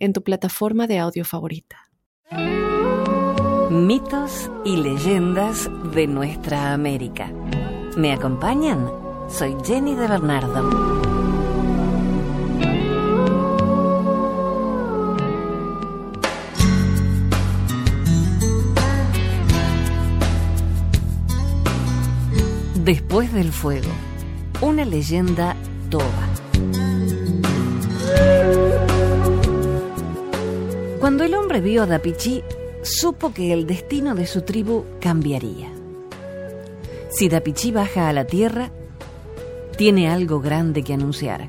en tu plataforma de audio favorita. Mitos y leyendas de nuestra América. ¿Me acompañan? Soy Jenny de Bernardo. Después del fuego, una leyenda toba. Cuando el hombre vio a Dapichi, supo que el destino de su tribu cambiaría. Si Dapichi baja a la tierra, tiene algo grande que anunciar.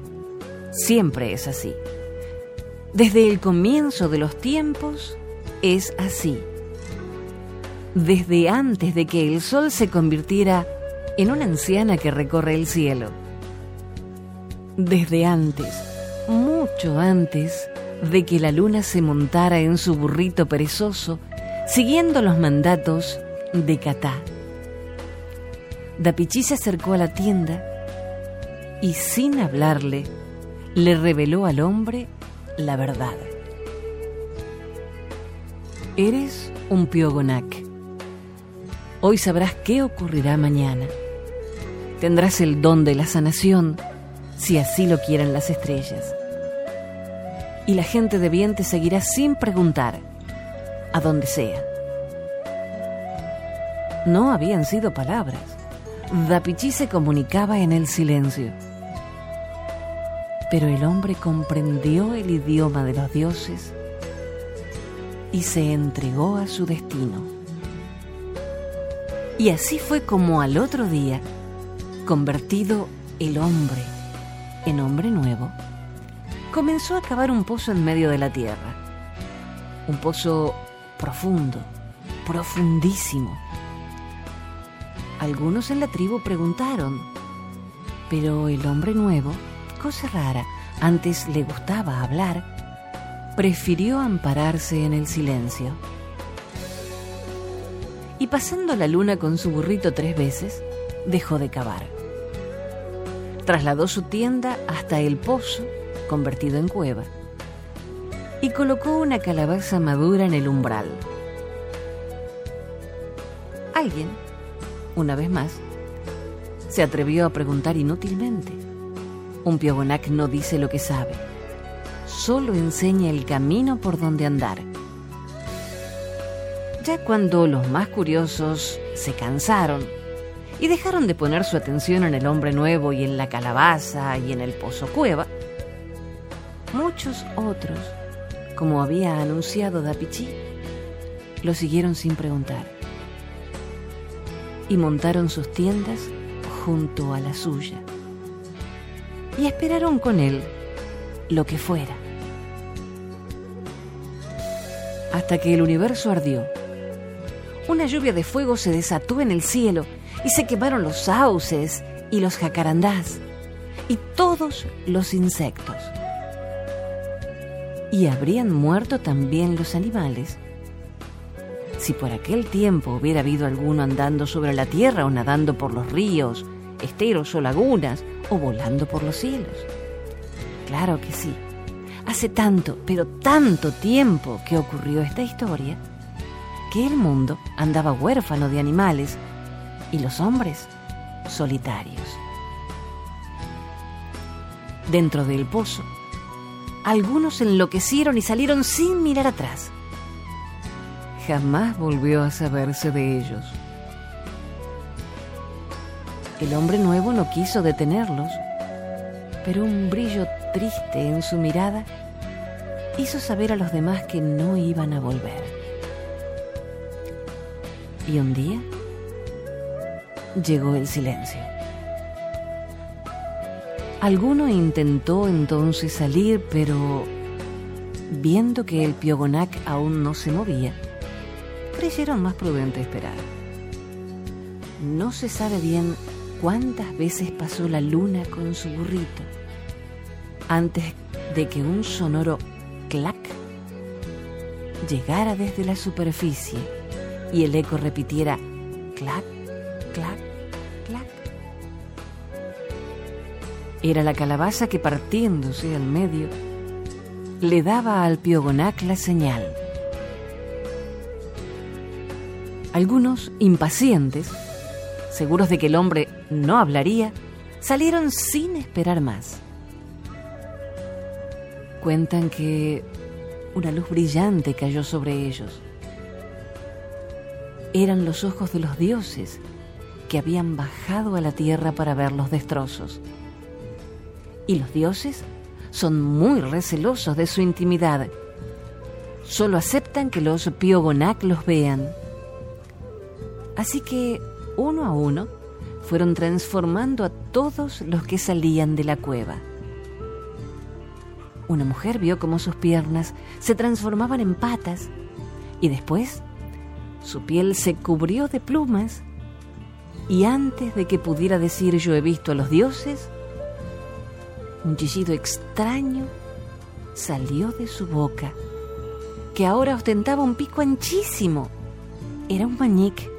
Siempre es así. Desde el comienzo de los tiempos es así. Desde antes de que el sol se convirtiera en una anciana que recorre el cielo. Desde antes, mucho antes de que la luna se montara en su burrito perezoso, siguiendo los mandatos de Catá. Dapichi se acercó a la tienda y sin hablarle, le reveló al hombre la verdad. Eres un piogonac. Hoy sabrás qué ocurrirá mañana. Tendrás el don de la sanación, si así lo quieren las estrellas. Y la gente de bien te seguirá sin preguntar, a donde sea. No habían sido palabras. Dapichi se comunicaba en el silencio. Pero el hombre comprendió el idioma de los dioses y se entregó a su destino. Y así fue como al otro día convertido el hombre en hombre nuevo, comenzó a cavar un pozo en medio de la tierra. Un pozo profundo, profundísimo. Algunos en la tribu preguntaron, pero el hombre nuevo, cosa rara, antes le gustaba hablar, prefirió ampararse en el silencio. Y pasando la luna con su burrito tres veces, dejó de cavar. Trasladó su tienda hasta el pozo, convertido en cueva, y colocó una calabaza madura en el umbral. Alguien, una vez más, se atrevió a preguntar inútilmente. Un piogonac no dice lo que sabe, solo enseña el camino por donde andar. Ya cuando los más curiosos se cansaron y dejaron de poner su atención en el hombre nuevo y en la calabaza y en el pozo cueva, muchos otros, como había anunciado Dapichi, lo siguieron sin preguntar y montaron sus tiendas junto a la suya y esperaron con él lo que fuera. Hasta que el universo ardió. Una lluvia de fuego se desató en el cielo y se quemaron los sauces y los jacarandás y todos los insectos. Y habrían muerto también los animales. Si por aquel tiempo hubiera habido alguno andando sobre la tierra o nadando por los ríos, esteros o lagunas o volando por los cielos. Claro que sí. Hace tanto, pero tanto tiempo que ocurrió esta historia, que el mundo andaba huérfano de animales y los hombres solitarios. Dentro del pozo, algunos enloquecieron y salieron sin mirar atrás. Jamás volvió a saberse de ellos. El hombre nuevo no quiso detenerlos, pero un brillo triste en su mirada hizo saber a los demás que no iban a volver. Y un día, llegó el silencio. Alguno intentó entonces salir, pero viendo que el Piogonac aún no se movía, creyeron más prudente esperar. No se sabe bien cuántas veces pasó la luna con su burrito antes de que un sonoro clac llegara desde la superficie y el eco repitiera clac, clac. Era la calabaza que partiéndose al medio le daba al Piogonac la señal. Algunos, impacientes, seguros de que el hombre no hablaría, salieron sin esperar más. Cuentan que una luz brillante cayó sobre ellos. Eran los ojos de los dioses que habían bajado a la tierra para ver los destrozos. Y los dioses son muy recelosos de su intimidad. Solo aceptan que los Piogonac los vean. Así que, uno a uno, fueron transformando a todos los que salían de la cueva. Una mujer vio cómo sus piernas se transformaban en patas y después su piel se cubrió de plumas y antes de que pudiera decir yo he visto a los dioses, un chillido extraño salió de su boca, que ahora ostentaba un pico anchísimo. Era un mañique,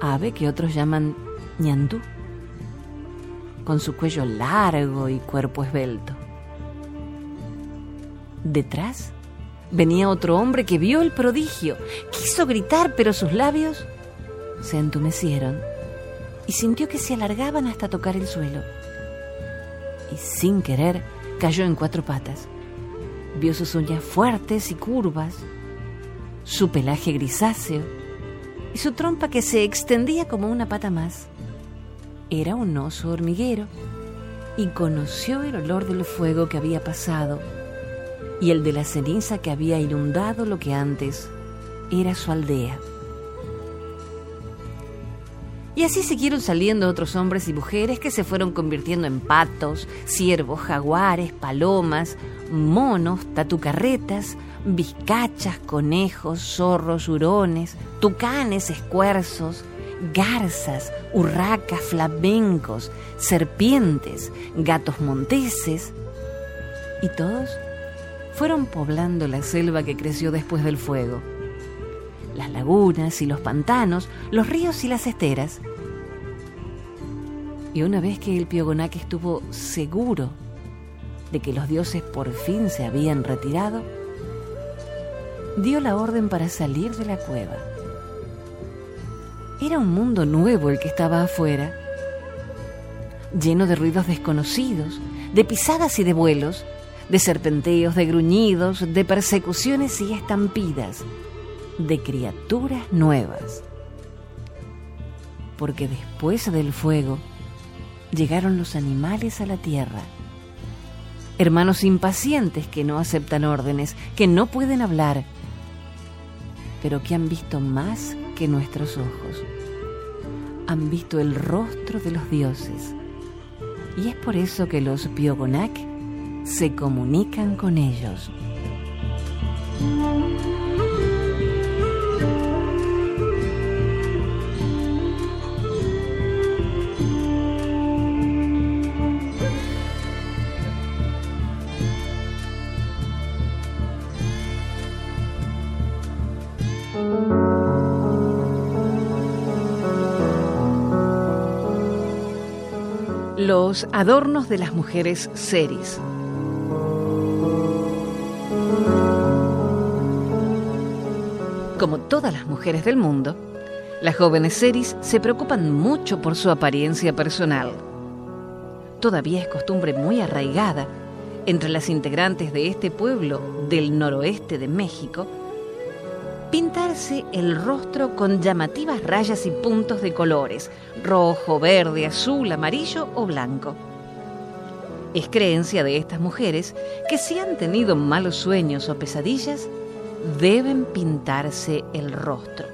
ave que otros llaman ñandú, con su cuello largo y cuerpo esbelto. Detrás venía otro hombre que vio el prodigio, quiso gritar, pero sus labios se entumecieron y sintió que se alargaban hasta tocar el suelo y sin querer cayó en cuatro patas. Vio sus uñas fuertes y curvas, su pelaje grisáceo y su trompa que se extendía como una pata más. Era un oso hormiguero y conoció el olor del fuego que había pasado y el de la ceniza que había inundado lo que antes era su aldea. Y así siguieron saliendo otros hombres y mujeres que se fueron convirtiendo en patos, ciervos, jaguares, palomas, monos, tatucarretas, vizcachas, conejos, zorros, hurones, tucanes, escuerzos, garzas, urracas, flamencos, serpientes, gatos monteses, y todos fueron poblando la selva que creció después del fuego las lagunas y los pantanos, los ríos y las esteras. Y una vez que el Piogonac estuvo seguro de que los dioses por fin se habían retirado, dio la orden para salir de la cueva. Era un mundo nuevo el que estaba afuera, lleno de ruidos desconocidos, de pisadas y de vuelos, de serpenteos, de gruñidos, de persecuciones y estampidas de criaturas nuevas. Porque después del fuego llegaron los animales a la tierra. Hermanos impacientes que no aceptan órdenes, que no pueden hablar, pero que han visto más que nuestros ojos. Han visto el rostro de los dioses. Y es por eso que los Piogonak se comunican con ellos. Adornos de las mujeres seris. Como todas las mujeres del mundo, las jóvenes seris se preocupan mucho por su apariencia personal. Todavía es costumbre muy arraigada entre las integrantes de este pueblo del noroeste de México pintarse el rostro con llamativas rayas y puntos de colores, rojo, verde, azul, amarillo o blanco. Es creencia de estas mujeres que si han tenido malos sueños o pesadillas, deben pintarse el rostro.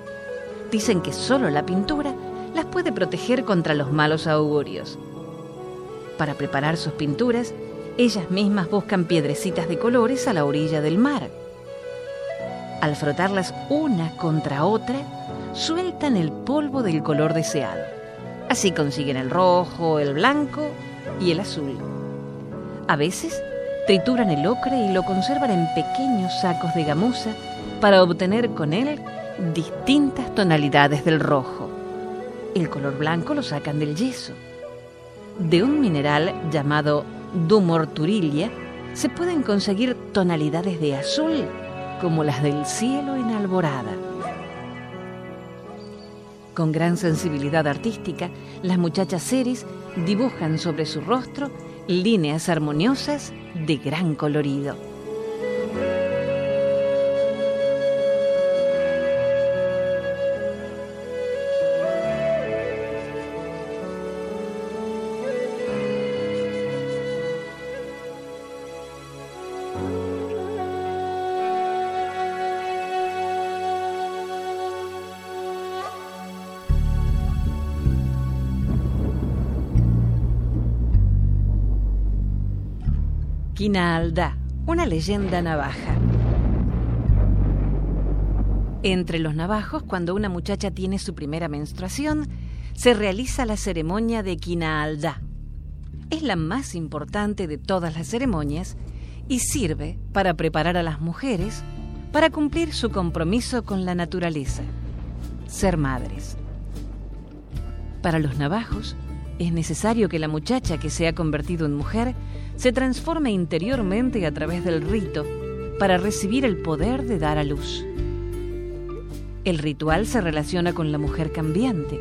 Dicen que solo la pintura las puede proteger contra los malos augurios. Para preparar sus pinturas, ellas mismas buscan piedrecitas de colores a la orilla del mar. Al frotarlas una contra otra, sueltan el polvo del color deseado. Así consiguen el rojo, el blanco y el azul. A veces trituran el ocre y lo conservan en pequeños sacos de gamuza para obtener con él distintas tonalidades del rojo. El color blanco lo sacan del yeso. De un mineral llamado dumorturilia se pueden conseguir tonalidades de azul como las del cielo en alborada. Con gran sensibilidad artística, las muchachas seris dibujan sobre su rostro líneas armoniosas de gran colorido. Quinalda, una leyenda navaja. Entre los navajos, cuando una muchacha tiene su primera menstruación, se realiza la ceremonia de Quinalda. Es la más importante de todas las ceremonias y sirve para preparar a las mujeres para cumplir su compromiso con la naturaleza, ser madres. Para los navajos, es necesario que la muchacha que se ha convertido en mujer se transforme interiormente a través del rito para recibir el poder de dar a luz. El ritual se relaciona con la mujer cambiante,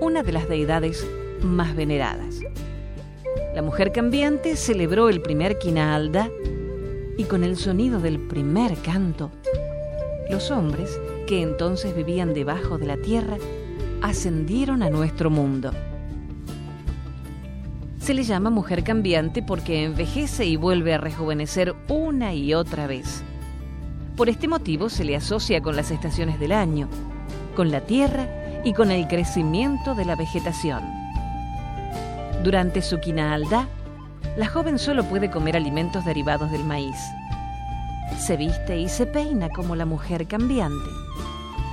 una de las deidades más veneradas. La mujer cambiante celebró el primer Quinaalda y con el sonido del primer canto, los hombres, que entonces vivían debajo de la tierra, ascendieron a nuestro mundo se le llama mujer cambiante porque envejece y vuelve a rejuvenecer una y otra vez. Por este motivo se le asocia con las estaciones del año, con la tierra y con el crecimiento de la vegetación. Durante su quinaalda, la joven solo puede comer alimentos derivados del maíz. Se viste y se peina como la mujer cambiante.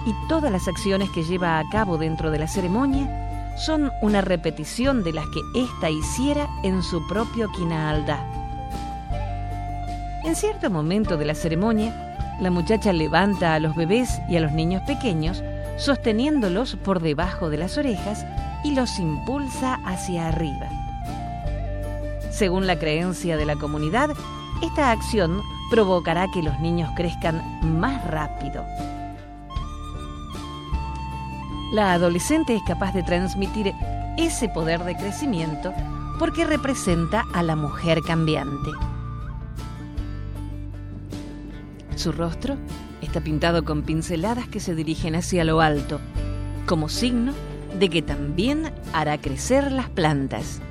Y todas las acciones que lleva a cabo dentro de la ceremonia son una repetición de las que ésta hiciera en su propio Quinaalda. En cierto momento de la ceremonia, la muchacha levanta a los bebés y a los niños pequeños, sosteniéndolos por debajo de las orejas y los impulsa hacia arriba. Según la creencia de la comunidad, esta acción provocará que los niños crezcan más rápido la adolescente es capaz de transmitir ese poder de crecimiento porque representa a la mujer cambiante. Su rostro está pintado con pinceladas que se dirigen hacia lo alto, como signo de que también hará crecer las plantas.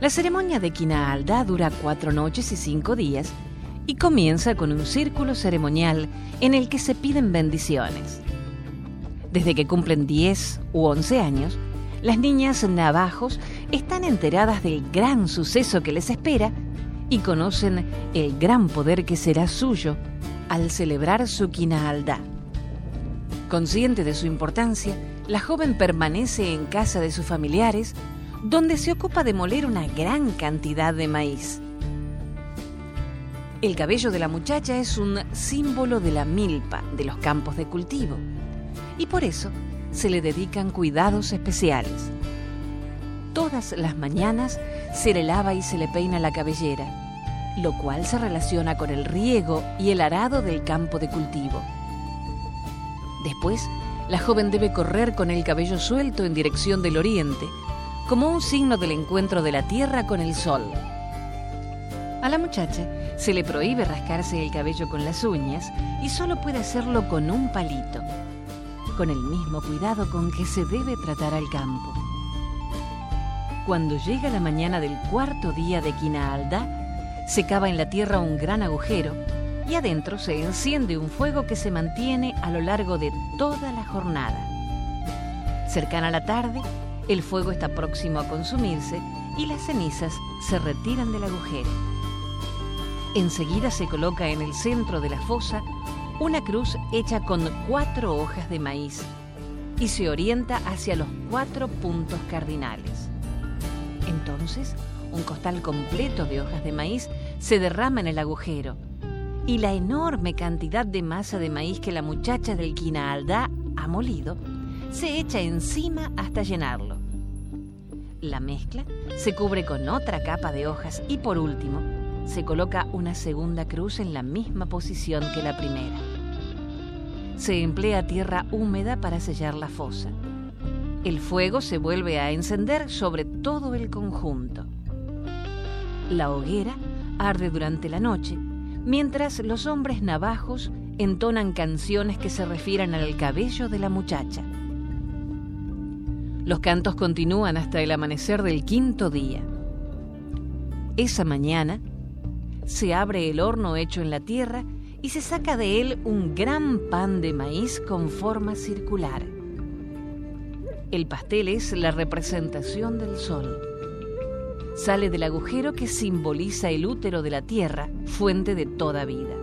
La ceremonia de Quinaalda dura cuatro noches y cinco días y comienza con un círculo ceremonial en el que se piden bendiciones. Desde que cumplen 10 u 11 años, las niñas navajos están enteradas del gran suceso que les espera y conocen el gran poder que será suyo al celebrar su quinaalda. Consciente de su importancia, la joven permanece en casa de sus familiares, donde se ocupa de moler una gran cantidad de maíz. El cabello de la muchacha es un símbolo de la milpa de los campos de cultivo y por eso se le dedican cuidados especiales. Todas las mañanas se le lava y se le peina la cabellera, lo cual se relaciona con el riego y el arado del campo de cultivo. Después, la joven debe correr con el cabello suelto en dirección del oriente, como un signo del encuentro de la tierra con el sol. A la muchacha se le prohíbe rascarse el cabello con las uñas y solo puede hacerlo con un palito con el mismo cuidado con que se debe tratar al campo. Cuando llega la mañana del cuarto día de Quinaalda, se cava en la tierra un gran agujero y adentro se enciende un fuego que se mantiene a lo largo de toda la jornada. Cercana la tarde, el fuego está próximo a consumirse y las cenizas se retiran del agujero. Enseguida se coloca en el centro de la fosa una cruz hecha con cuatro hojas de maíz y se orienta hacia los cuatro puntos cardinales. Entonces, un costal completo de hojas de maíz se derrama en el agujero y la enorme cantidad de masa de maíz que la muchacha del Quinaalda ha molido se echa encima hasta llenarlo. La mezcla se cubre con otra capa de hojas y por último se coloca una segunda cruz en la misma posición que la primera. Se emplea tierra húmeda para sellar la fosa. El fuego se vuelve a encender sobre todo el conjunto. La hoguera arde durante la noche, mientras los hombres navajos entonan canciones que se refieren al cabello de la muchacha. Los cantos continúan hasta el amanecer del quinto día. Esa mañana se abre el horno hecho en la tierra y se saca de él un gran pan de maíz con forma circular. El pastel es la representación del sol. Sale del agujero que simboliza el útero de la tierra, fuente de toda vida.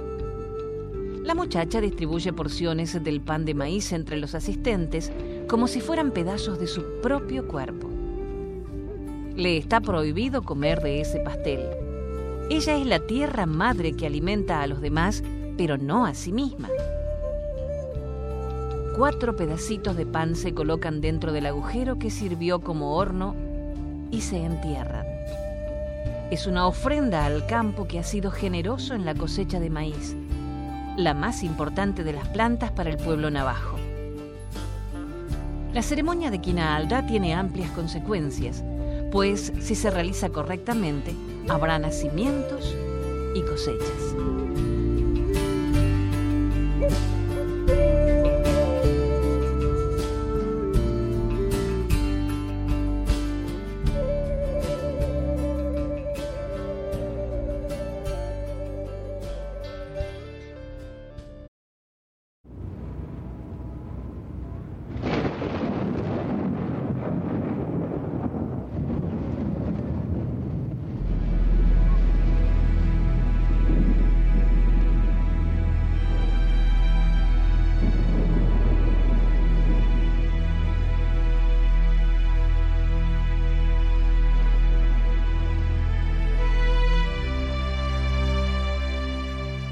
La muchacha distribuye porciones del pan de maíz entre los asistentes como si fueran pedazos de su propio cuerpo. Le está prohibido comer de ese pastel. Ella es la tierra madre que alimenta a los demás, pero no a sí misma. Cuatro pedacitos de pan se colocan dentro del agujero que sirvió como horno y se entierran. Es una ofrenda al campo que ha sido generoso en la cosecha de maíz, la más importante de las plantas para el pueblo navajo. La ceremonia de Quina tiene amplias consecuencias, pues si se realiza correctamente, habrá nacimientos y cosechas.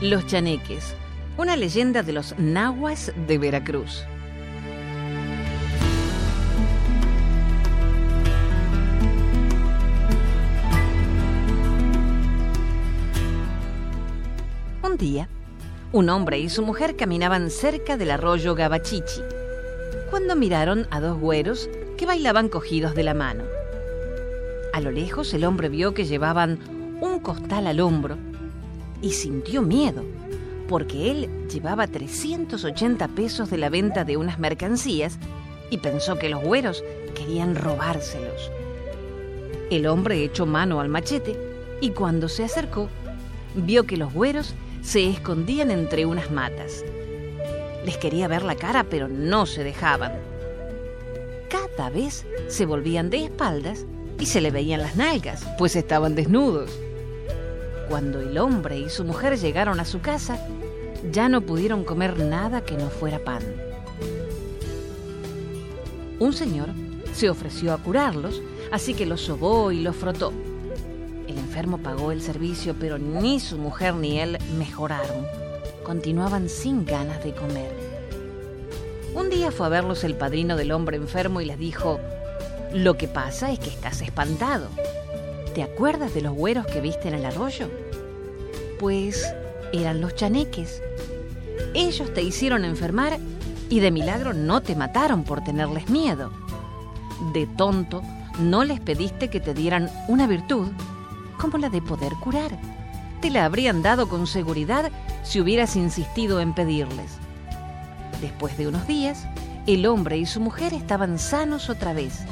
Los chaneques, una leyenda de los nahuas de Veracruz. Un día, un hombre y su mujer caminaban cerca del arroyo Gabachichi, cuando miraron a dos güeros que bailaban cogidos de la mano. A lo lejos el hombre vio que llevaban un costal al hombro y sintió miedo, porque él llevaba 380 pesos de la venta de unas mercancías y pensó que los güeros querían robárselos. El hombre echó mano al machete y cuando se acercó, vio que los güeros se escondían entre unas matas. Les quería ver la cara, pero no se dejaban. Cada vez se volvían de espaldas y se le veían las nalgas, pues estaban desnudos. Cuando el hombre y su mujer llegaron a su casa, ya no pudieron comer nada que no fuera pan. Un señor se ofreció a curarlos, así que los sobó y los frotó. El enfermo pagó el servicio, pero ni su mujer ni él mejoraron. Continuaban sin ganas de comer. Un día fue a verlos el padrino del hombre enfermo y les dijo, lo que pasa es que estás espantado. ¿Te acuerdas de los güeros que viste en el arroyo? Pues eran los chaneques. Ellos te hicieron enfermar y de milagro no te mataron por tenerles miedo. De tonto, no les pediste que te dieran una virtud como la de poder curar. Te la habrían dado con seguridad si hubieras insistido en pedirles. Después de unos días, el hombre y su mujer estaban sanos otra vez.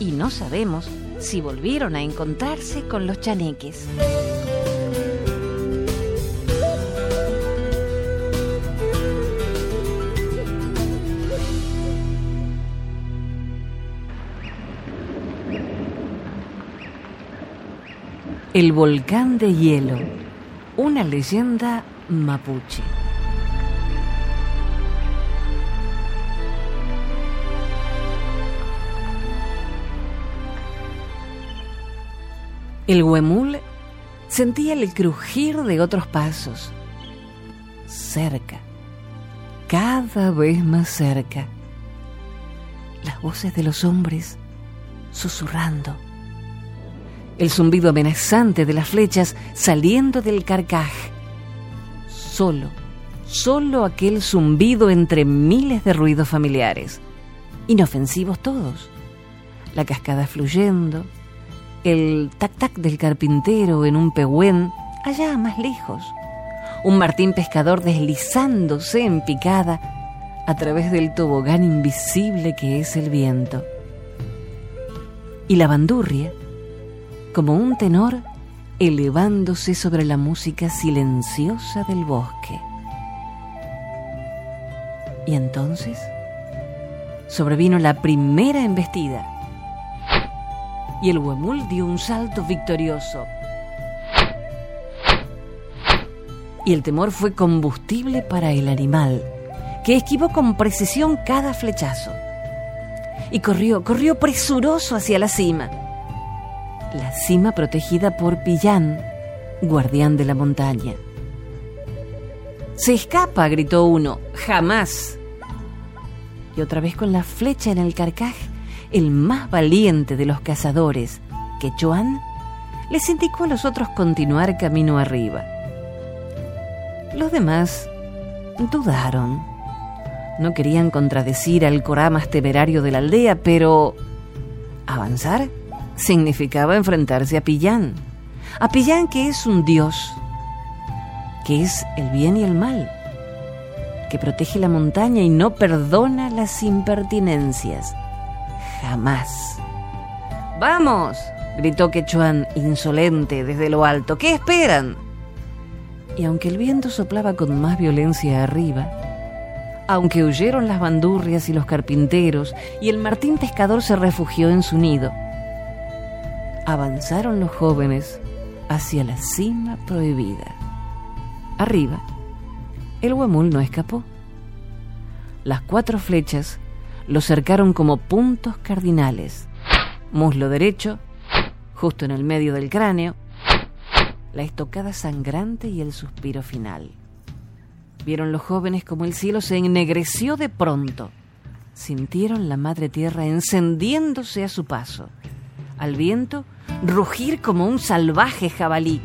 Y no sabemos si volvieron a encontrarse con los chaneques. El volcán de hielo, una leyenda mapuche. El huemul sentía el crujir de otros pasos. Cerca, cada vez más cerca. Las voces de los hombres susurrando. El zumbido amenazante de las flechas saliendo del carcaj. Solo, solo aquel zumbido entre miles de ruidos familiares. Inofensivos todos. La cascada fluyendo, el tac-tac del carpintero en un pehuen allá más lejos, un martín pescador deslizándose en picada a través del tobogán invisible que es el viento. Y la bandurria, como un tenor elevándose sobre la música silenciosa del bosque. Y entonces sobrevino la primera embestida y el huemul dio un salto victorioso. Y el temor fue combustible para el animal, que esquivó con precisión cada flechazo. Y corrió, corrió presuroso hacia la cima. La cima protegida por Pillán, guardián de la montaña. Se escapa, gritó uno, jamás. Y otra vez con la flecha en el carcaj, el más valiente de los cazadores, Quechuan, les indicó a los otros continuar camino arriba. Los demás dudaron. No querían contradecir al Corá más temerario de la aldea, pero avanzar significaba enfrentarse a Pillán. A Pillán que es un dios, que es el bien y el mal, que protege la montaña y no perdona las impertinencias jamás. ¡Vamos! gritó Quechuan insolente desde lo alto. ¿Qué esperan? Y aunque el viento soplaba con más violencia arriba, aunque huyeron las bandurrias y los carpinteros y el Martín pescador se refugió en su nido, avanzaron los jóvenes hacia la cima prohibida. Arriba, el huemul no escapó. Las cuatro flechas lo cercaron como puntos cardinales. Muslo derecho, justo en el medio del cráneo, la estocada sangrante y el suspiro final. Vieron los jóvenes como el cielo se ennegreció de pronto. Sintieron la madre tierra encendiéndose a su paso. Al viento, rugir como un salvaje jabalí.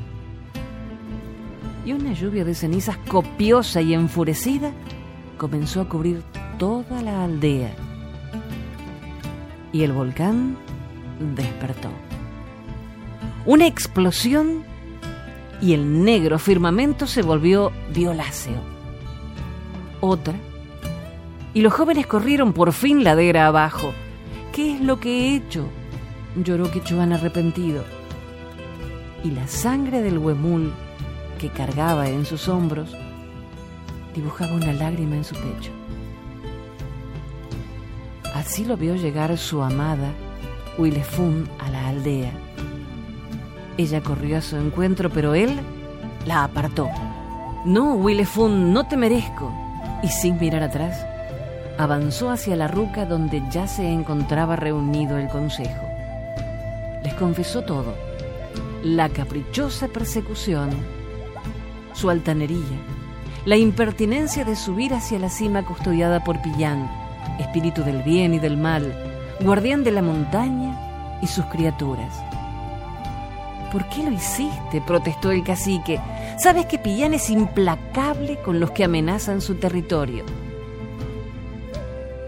Y una lluvia de cenizas copiosa y enfurecida comenzó a cubrir toda la aldea y el volcán despertó. Una explosión y el negro firmamento se volvió violáceo. Otra, y los jóvenes corrieron por fin ladera abajo. ¿Qué es lo que he hecho? Lloró Quechuan arrepentido. Y la sangre del huemul que cargaba en sus hombros dibujaba una lágrima en su pecho. Así lo vio llegar su amada, Willefun, a la aldea. Ella corrió a su encuentro, pero él la apartó. No, Willefun, no te merezco. Y sin mirar atrás, avanzó hacia la ruca donde ya se encontraba reunido el consejo. Confesó todo, la caprichosa persecución, su altanería, la impertinencia de subir hacia la cima custodiada por Pillán, espíritu del bien y del mal, guardián de la montaña y sus criaturas. ¿Por qué lo hiciste? protestó el cacique. Sabes que Pillán es implacable con los que amenazan su territorio.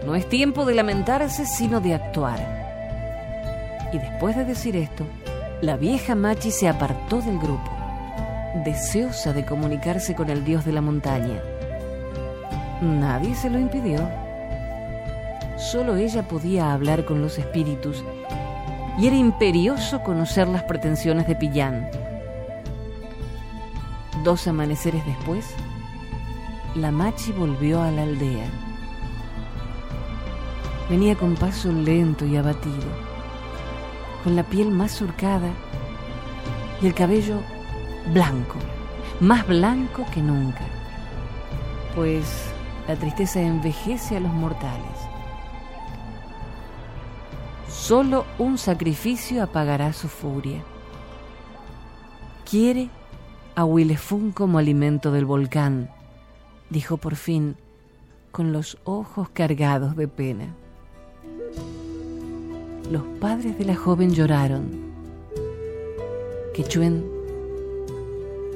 No es tiempo de lamentarse, sino de actuar. Y después de decir esto, la vieja Machi se apartó del grupo, deseosa de comunicarse con el dios de la montaña. Nadie se lo impidió. Solo ella podía hablar con los espíritus y era imperioso conocer las pretensiones de Pillán. Dos amaneceres después, la Machi volvió a la aldea. Venía con paso lento y abatido, con la piel más surcada y el cabello blanco, más blanco que nunca, pues la tristeza envejece a los mortales. Solo un sacrificio apagará su furia. Quiere a Willefun como alimento del volcán, dijo por fin, con los ojos cargados de pena. Los padres de la joven lloraron. Quechuen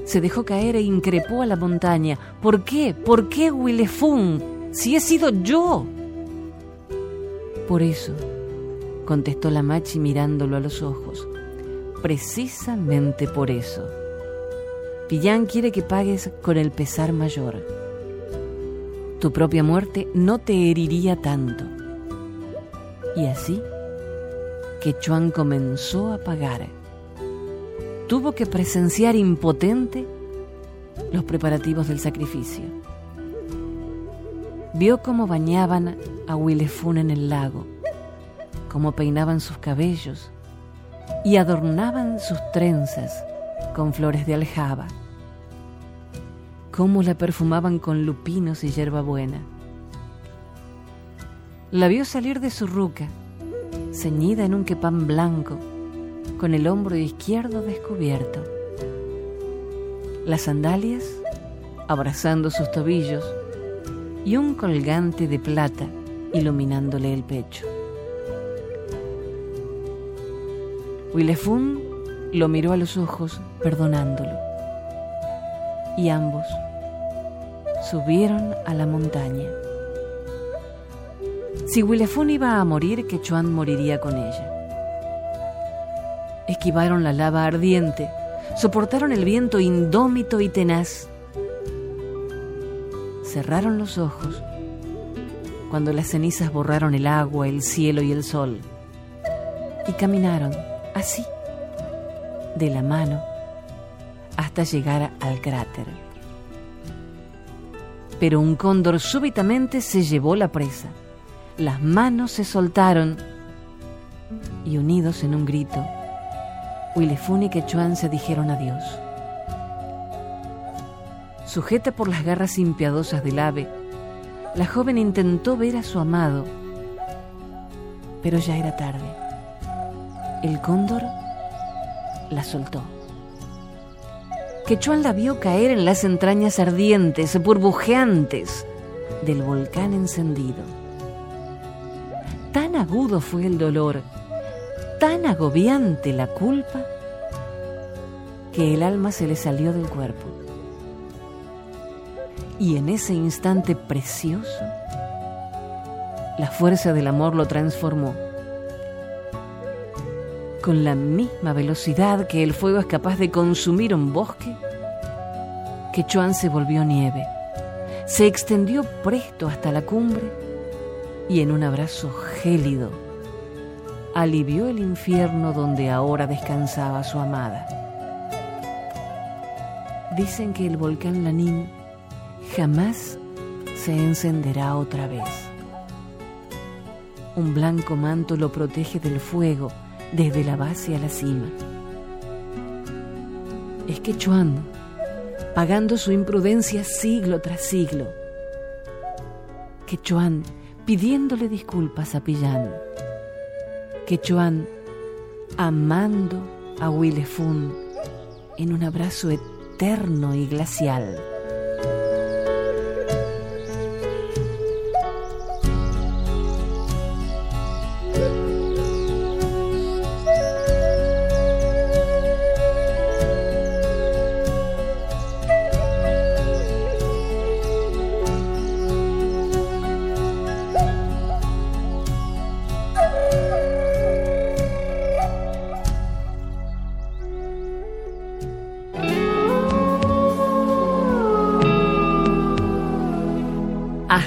se dejó caer e increpó a la montaña. ¿Por qué? ¿Por qué, Willefun? Si he sido yo. Por eso, contestó la machi mirándolo a los ojos. Precisamente por eso. Pillán quiere que pagues con el pesar mayor. Tu propia muerte no te heriría tanto. Y así, Quechuan comenzó a pagar tuvo que presenciar impotente los preparativos del sacrificio. Vio cómo bañaban a Willefun en el lago, cómo peinaban sus cabellos y adornaban sus trenzas con flores de aljaba, cómo la perfumaban con lupinos y hierbabuena. La vio salir de su ruca, ceñida en un quepán blanco, con el hombro izquierdo descubierto. Las sandalias abrazando sus tobillos y un colgante de plata iluminándole el pecho. Willefun lo miró a los ojos perdonándolo y ambos subieron a la montaña. Si Willefun iba a morir, Quechuan moriría con ella. Esquivaron la lava ardiente, soportaron el viento indómito y tenaz. Cerraron los ojos cuando las cenizas borraron el agua, el cielo y el sol. Y caminaron así, de la mano, hasta llegar al cráter. Pero un cóndor súbitamente se llevó la presa. Las manos se soltaron y unidos en un grito, Willefun y Quechuan se dijeron adiós. Sujeta por las garras impiadosas del ave, la joven intentó ver a su amado, pero ya era tarde. El cóndor la soltó. Quechuan la vio caer en las entrañas ardientes, burbujeantes del volcán encendido. Agudo fue el dolor tan agobiante la culpa que el alma se le salió del cuerpo. Y en ese instante precioso, la fuerza del amor lo transformó. Con la misma velocidad que el fuego es capaz de consumir un bosque, Quechuan se volvió nieve, se extendió presto hasta la cumbre y en un abrazo gélido alivió el infierno donde ahora descansaba su amada. Dicen que el volcán Lanín jamás se encenderá otra vez. Un blanco manto lo protege del fuego desde la base a la cima. Es que Chuan, pagando su imprudencia siglo tras siglo, que Chuan pidiéndole disculpas a Pillán, Quechuan amando a Willefun en un abrazo eterno y glacial.